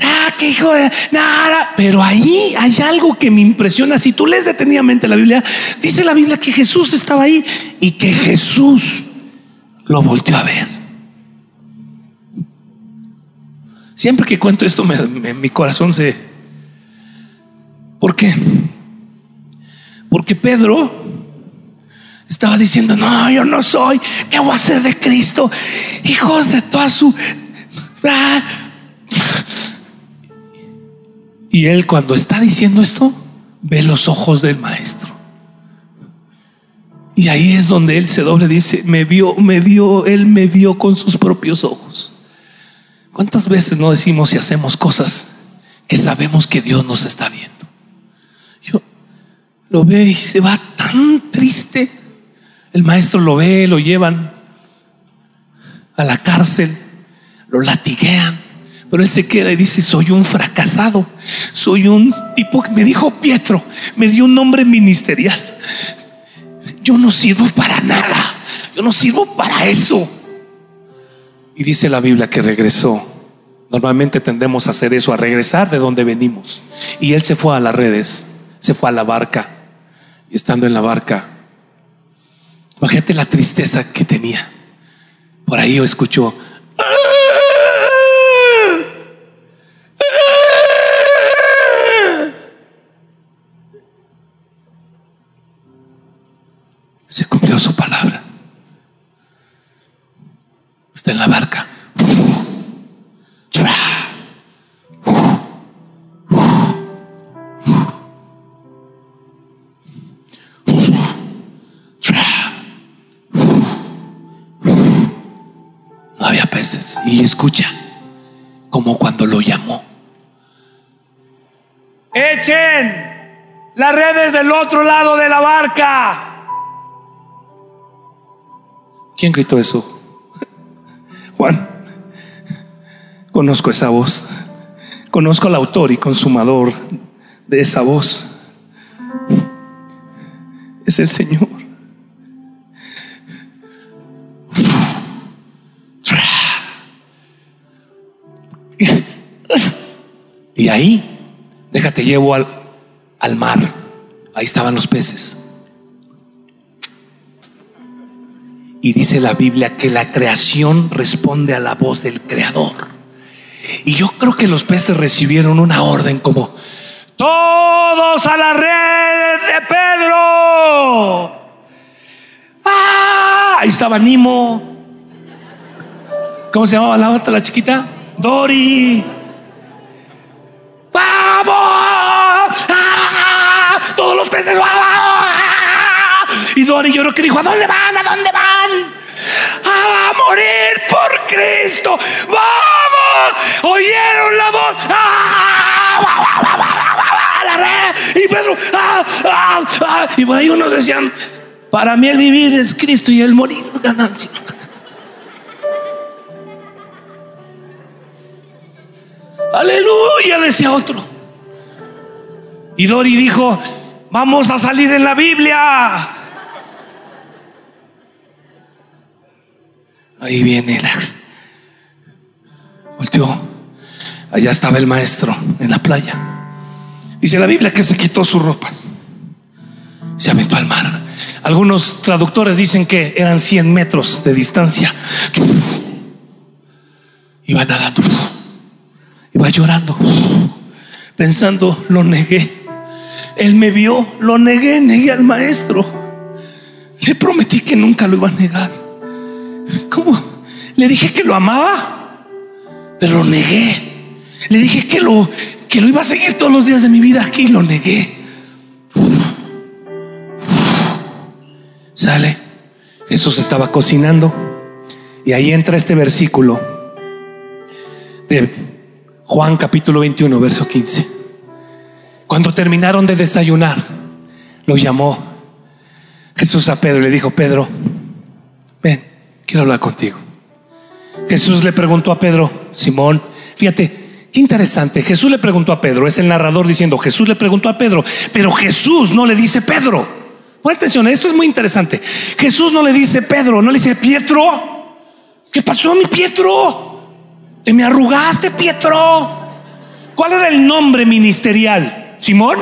ah, que hijo de nada. Pero ahí hay algo que me impresiona. Si tú lees detenidamente la Biblia, dice la Biblia que Jesús estaba ahí y que Jesús lo volteó a ver. Siempre que cuento esto, mi corazón se. ¿Por qué? Porque Pedro estaba diciendo: No, yo no soy. ¿Qué voy a hacer de Cristo? Hijos de toda su. Y él cuando está diciendo esto, ve los ojos del maestro. Y ahí es donde él se doble, dice, me vio, me vio, él me vio con sus propios ojos. ¿Cuántas veces no decimos y hacemos cosas que sabemos que Dios nos está viendo? Lo ve y se va tan triste. El maestro lo ve, lo llevan a la cárcel, lo latiguean pero él se queda y dice, soy un fracasado, soy un tipo que me dijo Pietro, me dio un nombre ministerial. Yo no sirvo para nada, yo no sirvo para eso. Y dice la Biblia que regresó. Normalmente tendemos a hacer eso, a regresar de donde venimos. Y él se fue a las redes, se fue a la barca. Y estando en la barca, imagínate la tristeza que tenía. Por ahí yo escucho, Y escucha, como cuando lo llamó. Echen las redes del otro lado de la barca. ¿Quién gritó eso? Juan. Conozco esa voz. Conozco al autor y consumador de esa voz. Es el Señor. Y ahí, déjate llevo al, al mar. Ahí estaban los peces. Y dice la Biblia que la creación responde a la voz del creador. Y yo creo que los peces recibieron una orden como, todos a la red de Pedro. ¡Ah! Ahí estaba Nimo. ¿Cómo se llamaba la otra, la chiquita? Dori. ¡Vamos! ¡Ah! Todos los peces. Y Dori yo creo que dijo, ¿a dónde van? ¿A dónde van? A morir por Cristo. ¡Vamos! ¿Oyeron la voz? Y Pedro, y por ahí unos decían, para mí el vivir es Cristo y el morir es ganancia. Aleluya, decía otro. Y Dori dijo, vamos a salir en la Biblia. Ahí viene la. Volteó. Allá estaba el maestro en la playa. Dice la Biblia que se quitó sus ropas. Se aventó al mar. Algunos traductores dicen que eran 100 metros de distancia. Iba nadando. Iba llorando. Pensando, lo negué. Él me vio, lo negué, negué al maestro. Le prometí que nunca lo iba a negar. ¿Cómo? Le dije que lo amaba, pero lo negué. Le dije que lo, que lo iba a seguir todos los días de mi vida aquí y lo negué. Sale. Jesús estaba cocinando y ahí entra este versículo de Juan capítulo 21, verso 15. Cuando terminaron de desayunar, lo llamó Jesús a Pedro y le dijo, Pedro, ven, quiero hablar contigo. Jesús le preguntó a Pedro, Simón, fíjate, qué interesante, Jesús le preguntó a Pedro, es el narrador diciendo, Jesús le preguntó a Pedro, pero Jesús no le dice Pedro. Pon atención, esto es muy interesante. Jesús no le dice Pedro, no le dice Pietro. ¿Qué pasó, mi Pietro? Te me arrugaste, Pietro. ¿Cuál era el nombre ministerial? ¿Simón?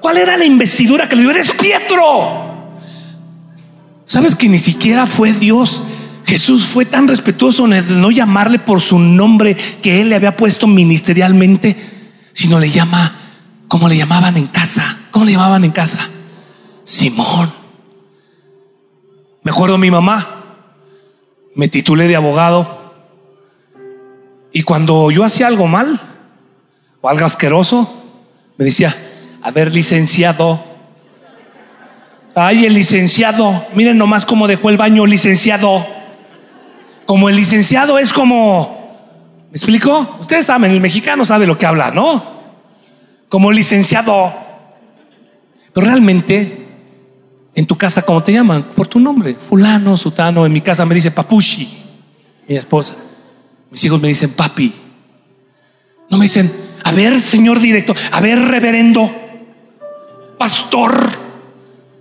¿Cuál era la investidura que le dio? Eres Pietro. ¿Sabes que ni siquiera fue Dios? Jesús fue tan respetuoso de no llamarle por su nombre que él le había puesto ministerialmente, sino le llama como le llamaban en casa. ¿Cómo le llamaban en casa? Simón. Me acuerdo mi mamá, me titulé de abogado y cuando yo hacía algo mal o algo asqueroso, me decía, a ver, licenciado. Ay, el licenciado, miren nomás cómo dejó el baño, licenciado. Como el licenciado es como, ¿me explico? Ustedes saben, el mexicano sabe lo que habla, ¿no? Como licenciado. Pero realmente, en tu casa, ¿cómo te llaman? Por tu nombre, fulano, sutano. En mi casa me dice papushi, mi esposa. Mis hijos me dicen papi. No me dicen, a ver, señor director, a ver, reverendo, pastor.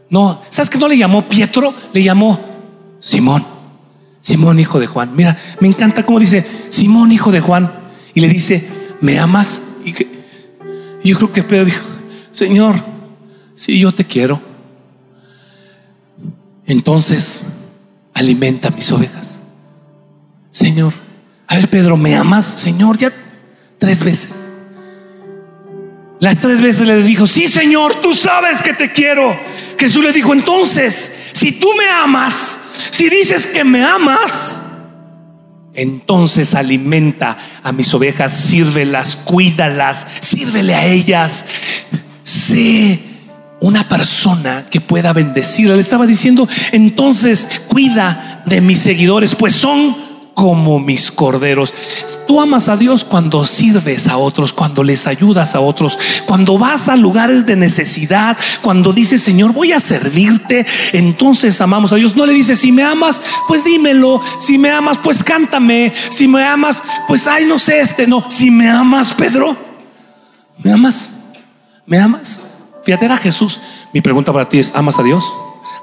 No, ¿sabes que no le llamó Pietro? Le llamó Simón. Simón, hijo de Juan. Mira, me encanta cómo dice Simón, hijo de Juan. Y le dice, ¿me amas? Y, yo creo que Pedro dijo, Señor, si yo te quiero. Entonces, alimenta mis ovejas. Señor, a ver, Pedro, ¿me amas? Señor, ya tres veces. Las tres veces le dijo, sí Señor, tú sabes que te quiero. Jesús le dijo, entonces, si tú me amas, si dices que me amas, entonces alimenta a mis ovejas, sírvelas, cuídalas, sírvele a ellas. Sé una persona que pueda bendecir. Le estaba diciendo, entonces cuida de mis seguidores, pues son como mis corderos. Tú amas a Dios cuando sirves a otros, cuando les ayudas a otros, cuando vas a lugares de necesidad, cuando dices, Señor, voy a servirte, entonces amamos a Dios. No le dices, si me amas, pues dímelo, si me amas, pues cántame, si me amas, pues, ay, no sé, este, no, si me amas, Pedro, ¿me amas? ¿Me amas? Fíjate, era Jesús. Mi pregunta para ti es, ¿amas a Dios?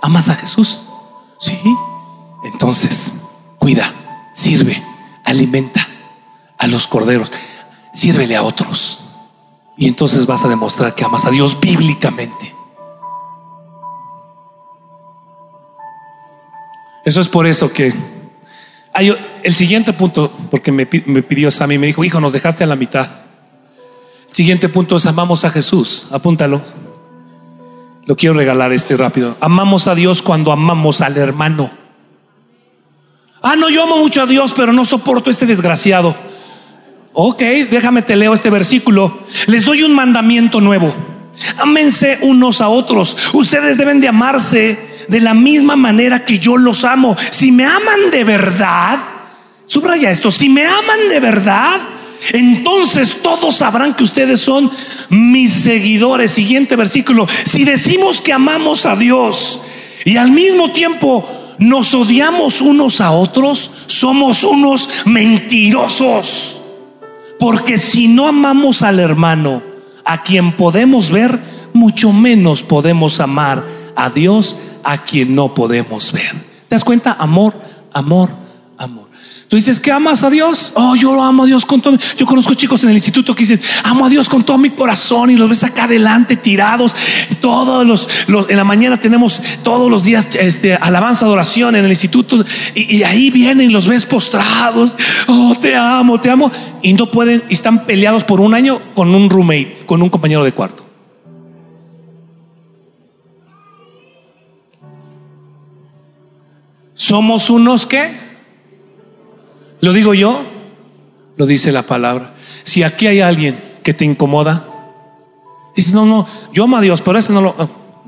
¿Amas a Jesús? Sí. Entonces, cuida sirve, alimenta a los corderos, sírvele a otros. Y entonces vas a demostrar que amas a Dios bíblicamente. Eso es por eso que hay el siguiente punto, porque me, pidió Sammy, me dijo, hijo, nos dejaste a la mitad. El siguiente punto es amamos a Jesús. Apúntalo. Lo quiero regalar este rápido. Amamos a Dios cuando amamos al hermano. Ah, no, yo amo mucho a Dios, pero no soporto este desgraciado. Ok, déjame te leo este versículo. Les doy un mandamiento nuevo. Ámense unos a otros. Ustedes deben de amarse de la misma manera que yo los amo. Si me aman de verdad, subraya esto, si me aman de verdad, entonces todos sabrán que ustedes son mis seguidores. Siguiente versículo. Si decimos que amamos a Dios y al mismo tiempo nos odiamos unos a otros, somos unos mentirosos. Porque si no amamos al hermano, a quien podemos ver, mucho menos podemos amar a Dios, a quien no podemos ver. ¿Te das cuenta? Amor, amor. Tú dices que amas a Dios. Oh, yo lo amo a Dios con todo. Yo conozco chicos en el instituto que dicen, amo a Dios con todo mi corazón y los ves acá adelante tirados. Todos los, en la mañana tenemos todos los días este, alabanza, adoración en el instituto y, y ahí vienen y los ves postrados. Oh, te amo, te amo. Y no pueden, y están peleados por un año con un roommate, con un compañero de cuarto. Somos unos que, lo digo yo, lo dice la palabra. Si aquí hay alguien que te incomoda, dice, no, no, yo amo a Dios, pero ese no lo,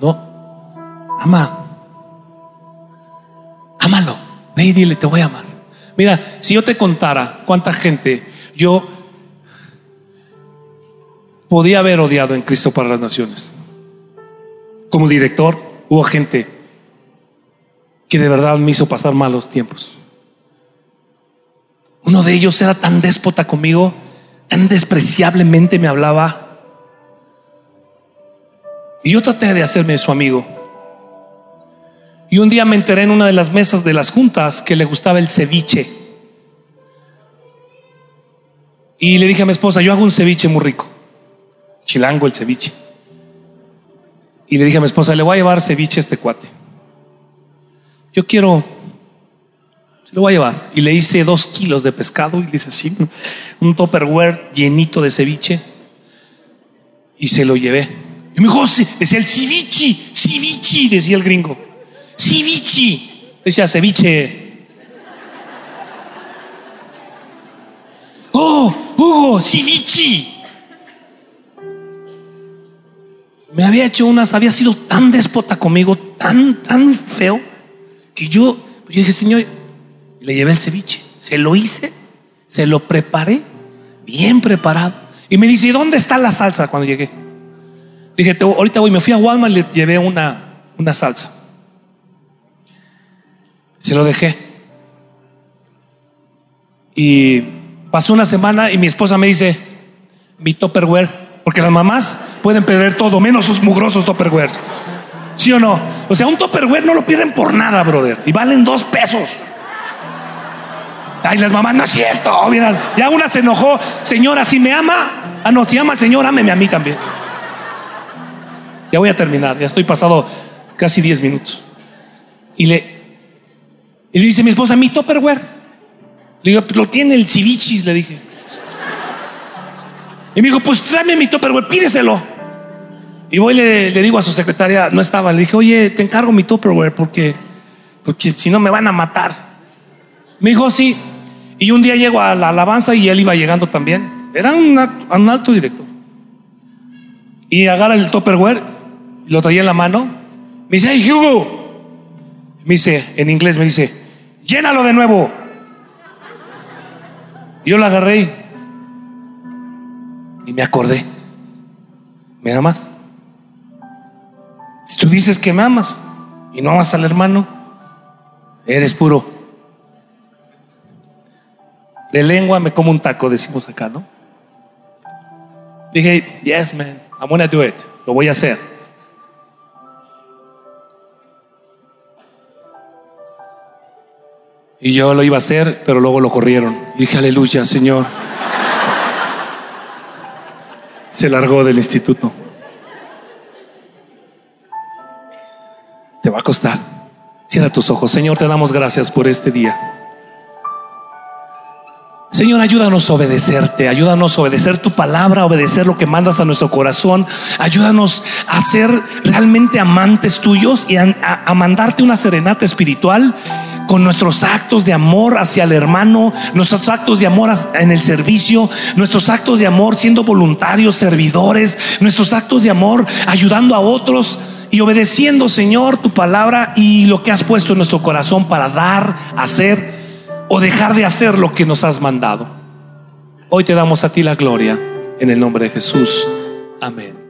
no, ama, ámalo, ve y dile, te voy a amar. Mira, si yo te contara cuánta gente yo podía haber odiado en Cristo para las Naciones. Como director hubo gente que de verdad me hizo pasar malos tiempos. Uno de ellos era tan déspota conmigo, tan despreciablemente me hablaba. Y yo traté de hacerme su amigo. Y un día me enteré en una de las mesas de las juntas que le gustaba el ceviche. Y le dije a mi esposa, yo hago un ceviche muy rico. Chilango el ceviche. Y le dije a mi esposa, le voy a llevar ceviche a este cuate yo quiero, lo voy a llevar. Y le hice dos kilos de pescado y le hice así, un topperware llenito de ceviche. Y se lo llevé. Y me dijo, decía el ceviche, ceviche, decía el gringo. Ceviche. Decía ceviche. Oh, Hugo, ceviche. Me había hecho unas, había sido tan déspota conmigo, tan, tan feo que yo, yo dije, Señor, le llevé el ceviche, se lo hice, se lo preparé, bien preparado. Y me dice, ¿dónde está la salsa cuando llegué? Dije, ahorita voy, me fui a Walmart y le llevé una, una salsa. Se lo dejé. Y pasó una semana y mi esposa me dice, mi topperware, porque las mamás pueden perder todo, menos sus mugrosos topperwares. ¿Sí o no? O sea, un topperware no lo pierden por nada, brother. Y valen dos pesos. Ay, las mamás, no es cierto. Mira, ya una se enojó. Señora, si me ama, ah, no, si ama al Señor, ámeme a mí también. Ya voy a terminar, ya estoy pasado casi 10 minutos. Y le, y le dice mi esposa, mi topperware. Le digo, lo tiene el civichis, le dije. Y me dijo, pues tráeme mi topperware, pídeselo. Y voy y le, digo a su secretaria, no estaba, le dije, oye, te encargo mi Tupperware porque, porque si no me van a matar. Me dijo, sí. Y un día llego a la alabanza y él iba llegando también. Era un, alto director. Y agarra el Tupperware, lo traía en la mano. Me dice, hey Hugo. Me dice, en inglés me dice, llénalo de nuevo. Yo lo agarré y me acordé. ¿Me amas? Si tú dices que me amas y no amas al hermano, eres puro. De lengua me como un taco, decimos acá, ¿no? Dije, yes, man, I'm gonna do it. Lo voy a hacer. Y yo lo iba a hacer, pero luego lo corrieron. dije, aleluya, Señor. Se largó del instituto. Te va a costar. Cierra tus ojos. Señor, te damos gracias por este día. Señor, ayúdanos a obedecerte, ayúdanos a obedecer tu palabra, a obedecer lo que mandas a nuestro corazón. Ayúdanos a ser realmente amantes tuyos y a, a mandarte una serenata espiritual con nuestros actos de amor hacia el hermano, nuestros actos de amor en el servicio, nuestros actos de amor siendo voluntarios, servidores, nuestros actos de amor ayudando a otros y obedeciendo, Señor, tu palabra y lo que has puesto en nuestro corazón para dar, hacer o dejar de hacer lo que nos has mandado. Hoy te damos a ti la gloria en el nombre de Jesús. Amén.